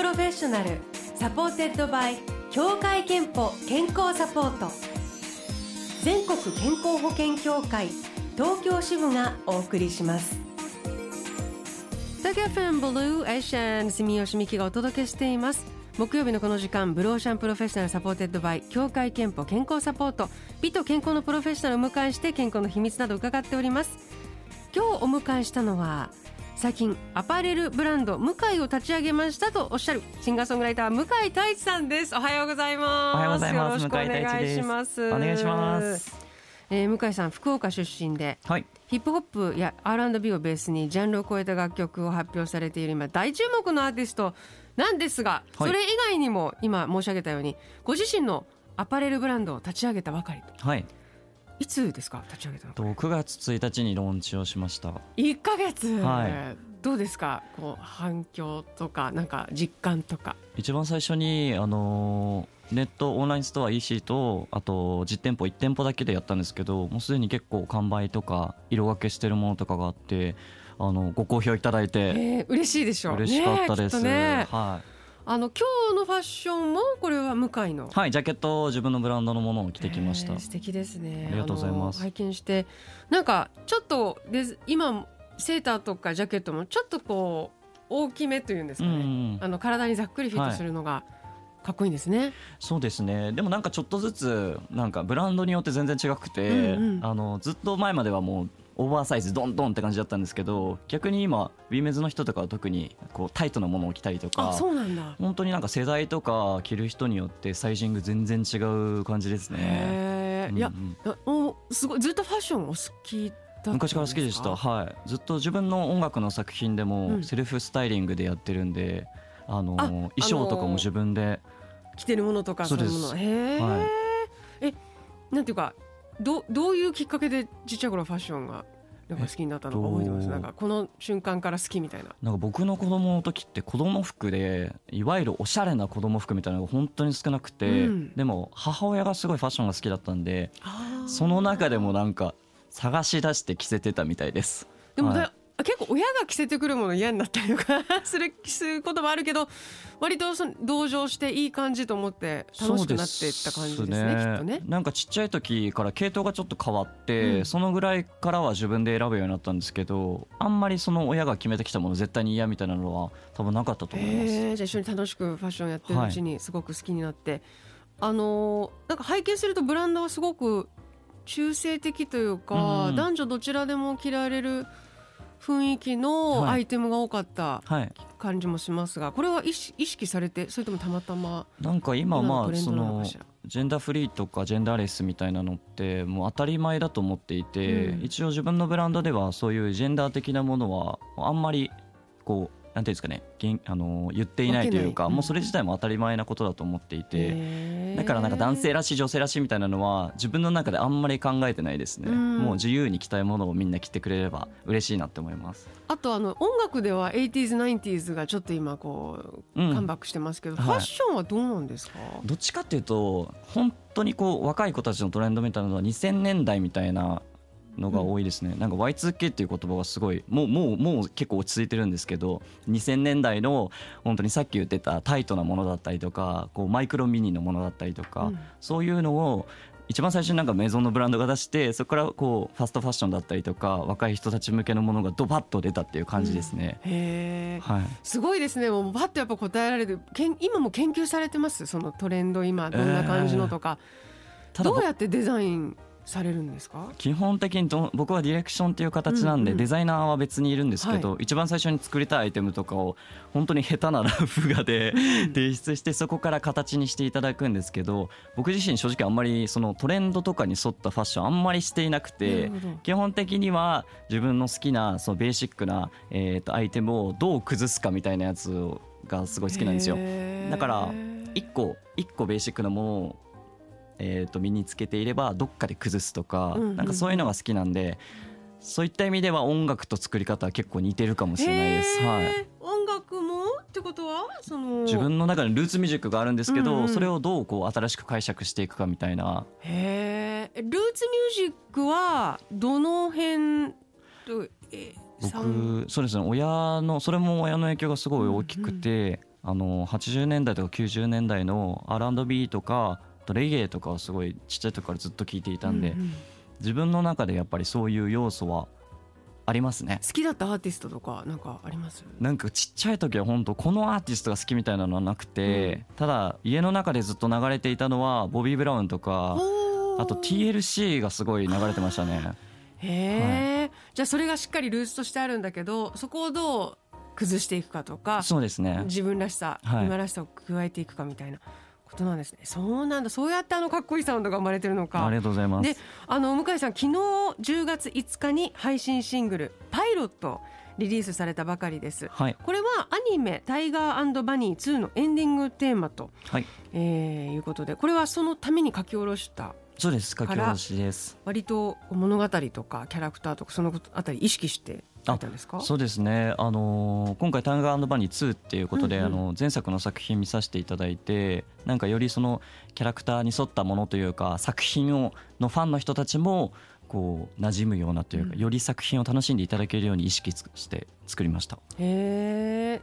Professional supported by 協会けんぽ健康サポート。全国健康保険協会東京支部がお送りします。東京 FM Blue Ocean 住吉美希がお届けしています。木曜日のこの時間 Blue Ocean Professional supported by 協会けんぽ健康サポート。美と健康のプロフェッショナルを迎えして健康の秘密など伺っております。今日お迎えしたのは最近アパレルブランド向井を立ち上げましたとおっしゃるシンガーソングライター向井太一さんです。おはようございます。おはようございます。よろしくお願いします。お願いします、えー、向井さん福岡出身ではい。ヒップホップや R&B をベースにジャンルを超えた楽曲を発表されている今大注目のアーティストなんですが、はい。それ以外にも今申し上げたようにご自身のアパレルブランドを立ち上げたばかりと。はいいつですか立ち上げたの？と9月1日にローンチをしました。1ヶ月、はい。どうですかこう反響とかなんか実感とか？一番最初にあのーネットオンラインストア EC とあと実店舗1店舗だけでやったんですけどもうすでに結構完売とか色分けしてるものとかがあってあのご好評いただいて。えー、嬉しいでしょう。嬉しかったです、ねね。はあの今日のファッションもこれは向井の？い、はい、ジャケットを自分のブランドのものを着てきました、えー素敵ですね。ありがとうございます。拝見してなんかちょっとで今セーターとかジャケットもちょっとこう大きめというんですかね、うんうん。あの体にざっくりフィットするのがかっこいいんですね、そうですね。でもなんかちょっとずつなんかブランドによって全然違くて、うんうん。あのずっと前まではもうオーバーサイズドンドンって感じだったんですけど逆に今ウィメズの人とかは特にこうタイトなものを着たりとあかそうなんだ。本当になんか世代とか着る人によってサイジング全然違う感じですね。へえ、いやうんあおすごいずっとファッションお好き昔から好きでした。はい。ずっと自分の音楽の作品でうん。もセルフスタイリングでやってるんで、あのあ衣装とかも自分で、着てるものとかそそういうもの。へえ、はい。えなんていうかどどういうきっかけでちっちゃい頃ファッションがなんか好きになったのか覚えてます、えっとなんかこの瞬間から好きみたいな。なんか僕の子供の時って子供服でいわゆるおしゃれな子供服みたいなのが本当に少なくて、うん。でも母親がすごいファッションが好きだったんでその中でもなんか探し出して着せてたみたいです。でもだ、はい。結構親が着せてくるもの嫌になったりとか するすることもあるけど割とその同情していい感じと思って楽しくなっていった感じですねそうきっとね。なんかちっちゃい時から系統がちょっと変わって、うん。そのぐらいからは自分で選ぶようになったんですけどあんまりその親が決めてきたもの絶対に嫌みたいなのは多分なかったと思います。へえじゃあ一緒に楽しくファッションやってるうちにすごく好きになって、あのーなんか拝見するとブランドはすごく中性的というか、うん。男女どちらでも着られる雰囲気のはい。アイテムが多かったはい、感じもしますがこれは意識されてそれともたまたまなんか今まあそ今のジェンダーフリーとかジェンダーレスみたいなのってもう当たり前だと思っていて、うん。一応自分のブランドではそういうジェンダー的なものはあんまりこうなんていうんですかねげんあの言っていないというかもうそれ自体も当たり前なことだと思っていて。だからなんか男性らしい女性らしいみたいなのは自分の中であんまり考えてないですね、うん。もう自由に着たいものをみんな着てくれれば嬉しいなって思います、あとあの音楽では 80s、90s がちょっと今こううん。カムバックしてますけど、はい。ファッションはどうなんですか、どっちかっていうと本当にこう若い子たちのトレンドみたいなのは2000年代みたいなのが多いですね、なんか Y2K っていう言葉がすごいもうもうもう結構落ち着いてるんですけど2000年代の本当にさっき言ってたタイトなものだったりとかこうマイクロミニのものだったりとか、うん。そういうのを一番最初になんかメゾンのブランドが出してそこからこうファストファッションだったりとか若い人たち向けのものがドバッと出たっていう感じですね。へえはい、すごいですね。もうバッとやっぱ答えられるけん今も研究されてます？そのトレンド今どんな感じのとか、ただどうやってデザインされるんですか？基本的にど僕はディレクションっていう形なんで、うんうん。デザイナーは別にいるんですけど、一番最初に作りたいアイテムとかを本当に下手なラフ画で提出してそこから形にしていただくんですけど僕自身正直あんまりそのトレンドとかに沿ったファッションあんまりしていなくなて基本的には自分の好きなそのベーシックな、えー、とアイテムをどう崩すかみたいなやつがすごい好きなんですよ。だから一個一個ベーシックなものを、えー、と身につけていればどっかで崩すとか、うんうんうん。なんかそういうのが好きなんでそういった意味では音楽と作り方は結構似てるかもしれないです。はい。音楽もってことは？その自分の中にルーツミュージックがあるんですけど、うんうん。それをどうこう新しく解釈していくかみたいな。へえルーツミュージックはどの辺僕そうですね親のそれも親の影響がすごい大きくて、あの80年代とか90年代の R&B とかあとレゲエとかをすごいちっちゃい時からずっと聞いていたんで、うんうん自分の中でやっぱりそういう要素はありますね好きだったアーティストとかなんかありますなんかちっちゃい時は本当このアーティストが好きみたいなのはなくて、ただ家の中でずっと流れていたのはボビー・ブラウンとかあと TLC がすごい流れてましたねへえ、じゃあそれがしっかりルーツとしてあるんだけどそこをどう崩していくかとかそうですね自分らしさ、はい今らしさを加えていくかみたいなことなんですね。そうなんだ。そうやってあのかっこいいサウンドが生まれてるのか。ありがとうございます。であの向井さん昨日10月5日に配信シングル「パイロット」リリースされたばかりです。はい。これはアニメ「タイガーバニー2」のエンディングテーマと、はい。えーいうことでこれはそのために書き下ろしたそうです。書き下ろしです。割と物語とかキャラクターとかそのあたり意識して書いたんですか？そうですね、あのー今回「タンガーバニー2」っていうことで、うんうん。あの前作の作品見させていただいてなんかよりそのキャラクターに沿ったものというか作品をのファンの人たちもこう馴染むようなというか、うん。より作品を楽しんでいただけるように意識して作りました。へえ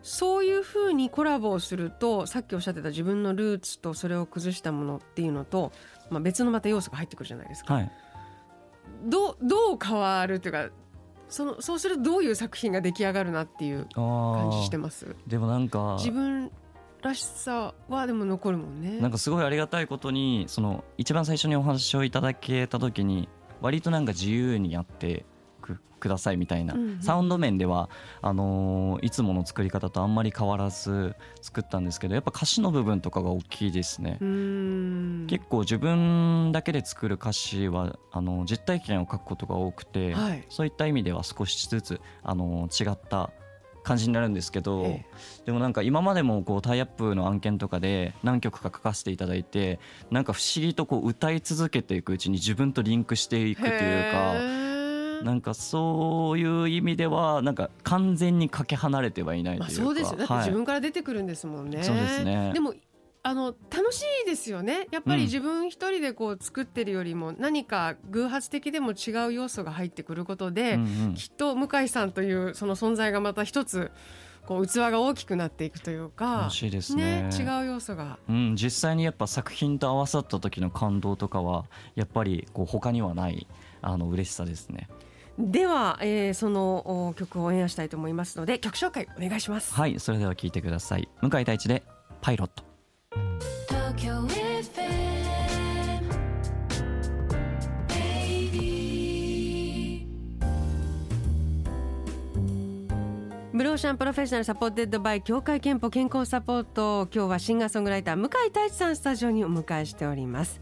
そういうふうにコラボをするとさっきおっしゃってた自分のルーツとそれを崩したものっていうのと、まあ、別のまた要素が入ってくるじゃないですか。はい。どうどう変わるっていうかそのそうするとどういう作品が出来上がるなっていう感じしてあます？ーでもなんか自分らしさはでも残るもんね。なんかすごいありがたいことにその一番最初にお話をいただけた時に割となんか自由にやってくくださいみたいな、うんうん。サウンド面ではあのーいつもの作り方とあんまり変わらず作ったんですけどやっぱ歌詞の部分とかが大きいですね。結構自分だけで作る歌詞はあの実体験を書くことが多くて、はい。そういった意味では少しずつあの違った感じになるんですけど、えでもなんか今までもこうタイアップの案件とかで何曲か書かせていただいてなんか不思議とこう歌い続けていくうちに自分とリンクしていくというかなんかそういう意味ではなんか完全にかけ離れてはいないとまあ、いうか、そうですよ。だってはい。自分から出てくるんですもんね。そうですね。でもあの楽しいですよね。やっぱりうん。自分一人でこう作ってるよりも何か偶発的でも違う要素が入ってくることで、うんうん。きっと向井さんというその存在がまた一つこう器が大きくなっていくというか楽しいですね違う要素が。うん、実際にやっぱ作品と合わさった時の感動とかはやっぱりこう他にはないあの嬉しさですねでは、えーそのお曲をオンエアしたいと思いますので曲紹介お願いします。はいそれでは聴いてください。向井太一で「パイロット」Blue Ocean Professional supported by 協会けんぽ健康サポート今日はシンガーソングライター向井太一さんスタジオにお迎えしております、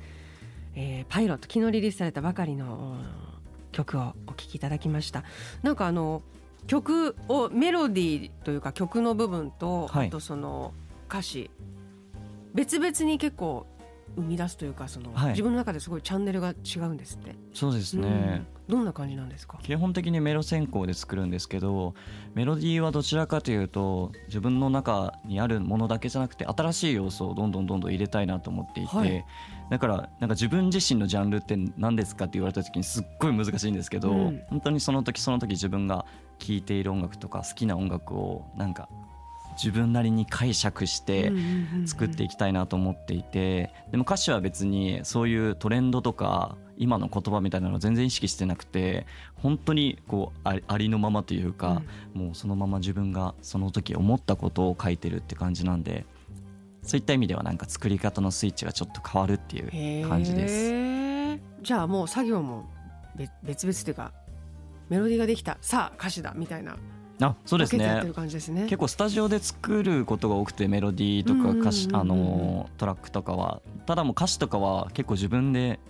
えーパイロット昨日リリースされたばかりのお曲をお聴きいただきました。なんかあの曲をメロディーというか曲の部分と、はい。あとその歌詞別々に結構生み出すというかその、はい。自分の中ですごいチャンネルが違うんですって、そうですね、うん。どんな感じなんですか？基本的にメロ先行で作るんですけどメロディーはどちらかというと自分の中にあるものだけじゃなくて新しい要素をどんどんどんどん入れたいなと思っていて、はい。だからなんか自分自身のジャンルって何ですかって言われた時にすっごい難しいんですけど、うん。本当にその時その時自分が聴いている音楽とか好きな音楽をなんか自分なりに解釈して、作っていきたいなと思っていてでも歌詞は別にそういうトレンドとか今の言葉みたいなのを全然意識してなくて本当にこうあありのままというか、もうそのまま自分がその時思ったことを書いてるって感じなんでそういった意味ではなんか作り方のスイッチがちょっと変わるっていう感じです。すじゃあもう作業も別別々というかメロディーができた。さあ歌詞だ。みたいなあそうですね。ね。結構スタジオで作ることが多くてメロディーとか歌詞うんうんうんうん。あのトラックとかはただもう歌詞とかは結構自分で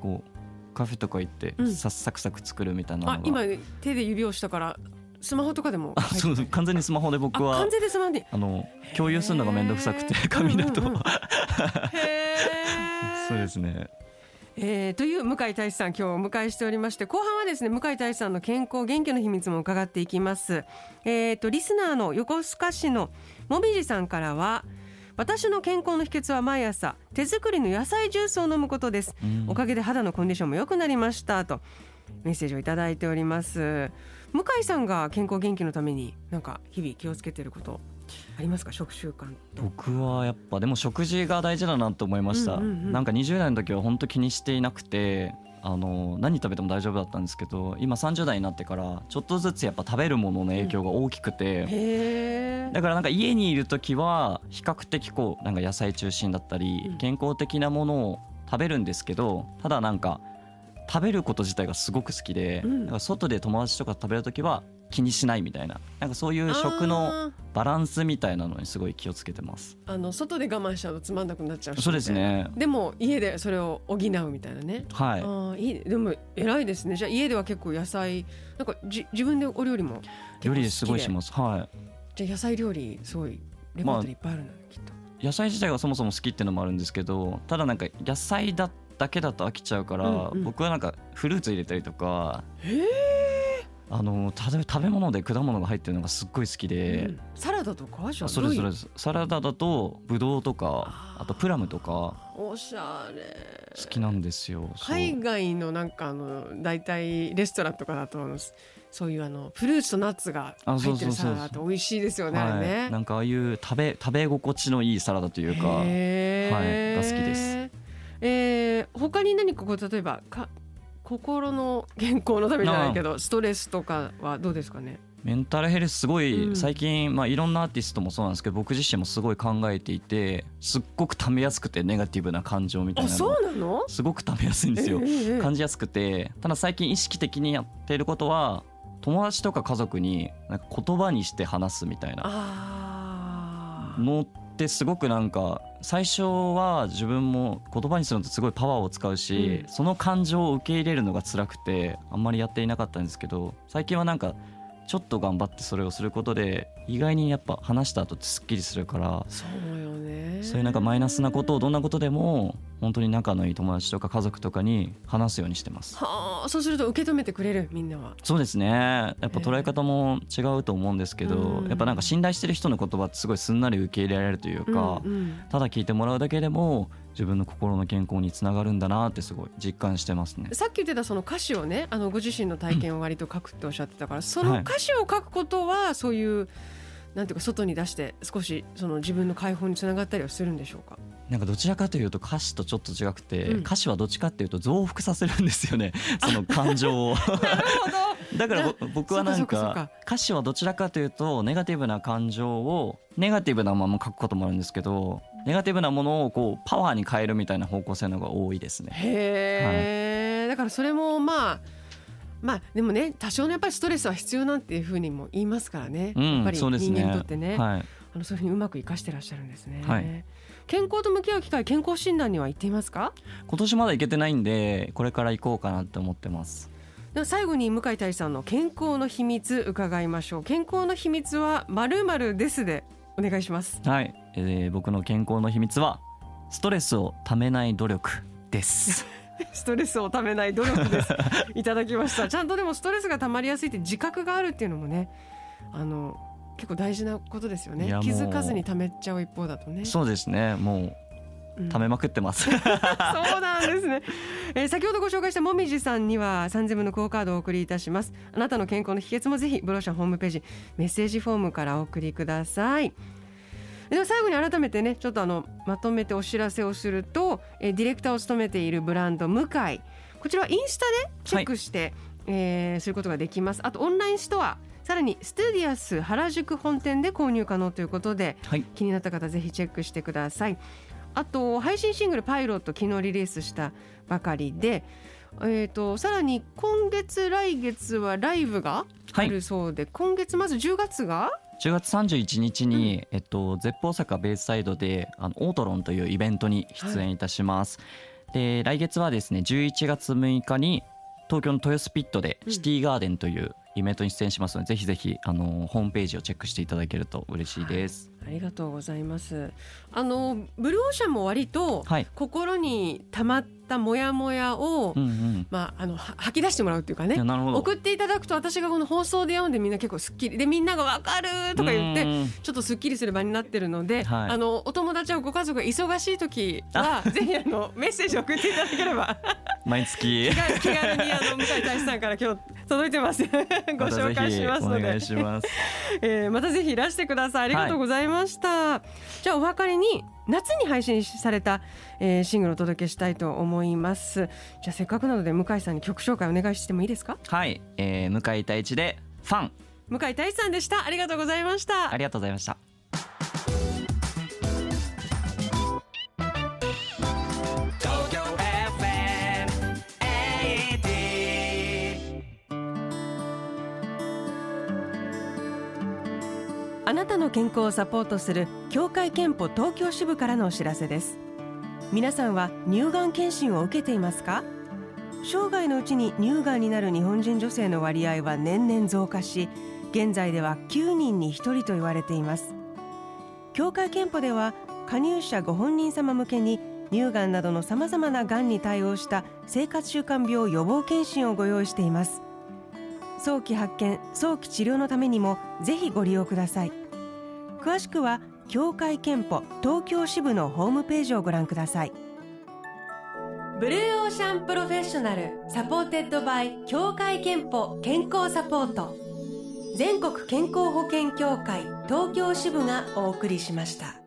こうカフェとか行ってうん。さサクサク作るみたいなのが、あ今手で指をしたからスマホとかでも。あそう完全にスマホで僕はあ完全でスマホにあの共有するのが面倒くさくて紙だと、そうですねえーという向井太一さん今日お迎えしておりまして後半はですね向井太一さんの健康元気の秘密も伺っていきます。えーとリスナーの横須賀市のもみじさんからは私の健康の秘訣は毎朝手作りの野菜ジュースを飲むことです。うん。おかげで肌のコンディションも良くなりましたとメッセージをいただいております。向井さんが健康元気のためになんか日々気をつけていることありますか？食習慣と僕はやっぱでも食事が大事だなと思いました、うんうんうん。なんか20代の時は本当気にしていなくてあの何食べても大丈夫だったんですけど今30代になってからちょっとずつやっぱ食べるものの影響が大きくて、へえだからなんか家にいる時は比較的こうなんか野菜中心だったりうん。健康的なものを食べるんですけどただなんか食べること自体がすごく好きで、うん。外で友達とかと食べる時は気にしないみたいな。なんかそういう食のバランスみたいなのにすごい気をつけてます。あの外で我慢しちゃうとつまんなくなっちゃうしそうですね。でも家でそれを補うみたいなね。はい。ああいい。でも偉いですね。じゃあ家では結構野菜なんかじ自分でお料理も料理すごいしすます。はじゃあ野菜料理すごいレパートリーいっぱいあるの？ねきっと。い。野菜自体がそもそも好きっていうのもあるんですけど、ただなんか野菜だだけだと飽きちゃうから、うんうん。僕はなんかフルーツ入れたりとか、へあの食べ食べ物で果物が入ってるのがすっごい好きで。うん。サラダとかそれそれ。サラダだとブドウとかあとプラムとか。おしゃれ。好きなんですよ。海外のなんかあの大体レストランとかだとそういうあのフルーツとナッツがあ入ってるサラダって美味しいですよねあれはい、ね。なんかああいう食べ食べ心地のいいサラダというか。はい。が好きです。えー、他に何かこう例えばか心の健康のためじゃないけどストレスとかはどうですかね？メンタルヘルスすごうん。い最近、まあ、いろんなアーティストもそうなんですけど僕自身もすごい考えていてすっごくためやすくてネガティブな感情みたいあなの。そうなの？すごくためやすいんですよ。感じやすくて。ただ最近意識的にやっていることは友達とか家族になんか言葉にして話すみたいな。のってすごくなんか最初は自分も言葉にするのってすごいパワーを使うし、うんその感情を受け入れるのが辛くてあんまりやっていなかったんですけど最近はなんかちょっと頑張ってそれをすることで意外にやっぱ話した後ってすっきりするからそうよね。そういうなんかマイナスなことをどんなことでも本当に仲のいい友達とか家族とかに話すようにしてます。はあそうすると受け止めてくれるみんなは。そうですねやっぱ捉え方も違うと思うんですけど、うんやっぱなんか信頼してる人の言葉ってすごいすんなり受け入れられるというか、うんうんただ聞いてもらうだけでも自分の心の健康につながるんだなってすごい実感してますね。さっき言ってたその歌詞をねあのご自身の体験を割と書くっておっしゃってたからその歌詞を書くことはそういうなんていうか外に出して少しその自分の解放につながったりはするんでしょうか？なんかどちらかというと歌詞とちょっと違くて、うん。歌詞はどっちかっていうと増幅させるんですよね。その感情を。だからぼ僕はなんか歌詞はどちらかというとネガティブな感情をネガティブなまま書くこともあるんですけどネガティブなものをこうパワーに変えるみたいな方向性の方が多いですね。へえ、だからそれもまあまあでもね多少のやっぱりストレスは必要なんていうふうにも言いますからね、うんやっぱり人間にとってね、はい、あのそういうふうにうまく生かしてらっしゃるんですね、はい健康と向き合う機会健康診断には行っていますか？今年まだ行けてないんでこれから行こうかなって思ってます。では最後に向井大さんの健康の秘密伺いましょう。健康の秘密はまるまるですでお願いします。はい、えー僕の健康の秘密はストレスをためない努力です。ストレスをためない努力です。いただきました。ちゃんとでもストレスがたまりやすいって自覚があるっていうのもねあの結構大事なことですよね。気づかずにためちゃう一方だとね。そうですね、もうん。うためまくってます。そうなんですね、えー先ほどご紹介したもみじさんには3000分のクオカードをお送りいたします。あなたの健康の秘訣もぜひブロシャホームページメッセージフォームからお送りください。では最後に改めてねちょっとあのまとめてお知らせをすると、えーディレクターを務めているブランド向井。こちらはインスタでチェックして、えーすることができます。あとオンラインストアさらにステディアス原宿本店で購入可能ということではい、気になった方ぜひチェックしてください。あと配信シングル「パイロット」昨日リリースしたばかりで、えー、とさらに今月来月はライブがあるそうで、今月まず10月が？10月31日に、えっと、絶望坂ベースサイドであのオートロンというイベントに出演いたします。で来月はですね11月6日に東京の豊洲ピットでうん。シティガーデンというイベントに出演しますので、ぜひぜひあのホームページをチェックしていただけると嬉しいです。ありがとうございます。あのブルーオーシャンも割とはい、心に溜まったったモヤモヤを、うんうん。まあ、あのは吐き出してもらうっていうかね。送っていただくと私がこの放送で読んでみんな結構すっきりでみんなが「わかる!」とか言ってうんちょっとすっきりする場になってるので、はい。あのお友達やご家族が忙しい時はぜひあの メッセージ送っていただければ。毎月。気軽にあの向井大志さんから今日届いてます。ご紹介しますので。またぜひお願いします。えーまたぜひいらしてください。ありがとうございました、じゃあお別れに夏に配信された、えーシングルをお届けしたいと思います。じゃあせっかくなので向井さんに曲紹介お願いしてもいいですか？はい、えー、向井太一でファン。向井大志さんでした。ありがとうございました。ありがとうございました健康をサポートする協会憲法東京支部からのお知らせです。皆さんは乳がん検診を受けていますか？生涯のうちに乳がんになる日本人女性の割合は年々増加し現在では9人に1人と言われています。協会憲法では加入者ご本人様向けに乳がんなどのさまざまながんに対応した生活習慣病予防検診をご用意しています。早期発見早期治療のためにもぜひご利用ください。詳しくは協会けんぽ東京支部のホームページをご覧ください。 Blue Ocean Professional supported by 協会けんぽ健康サポート。全国健康保険協会東京支部がお送りしました。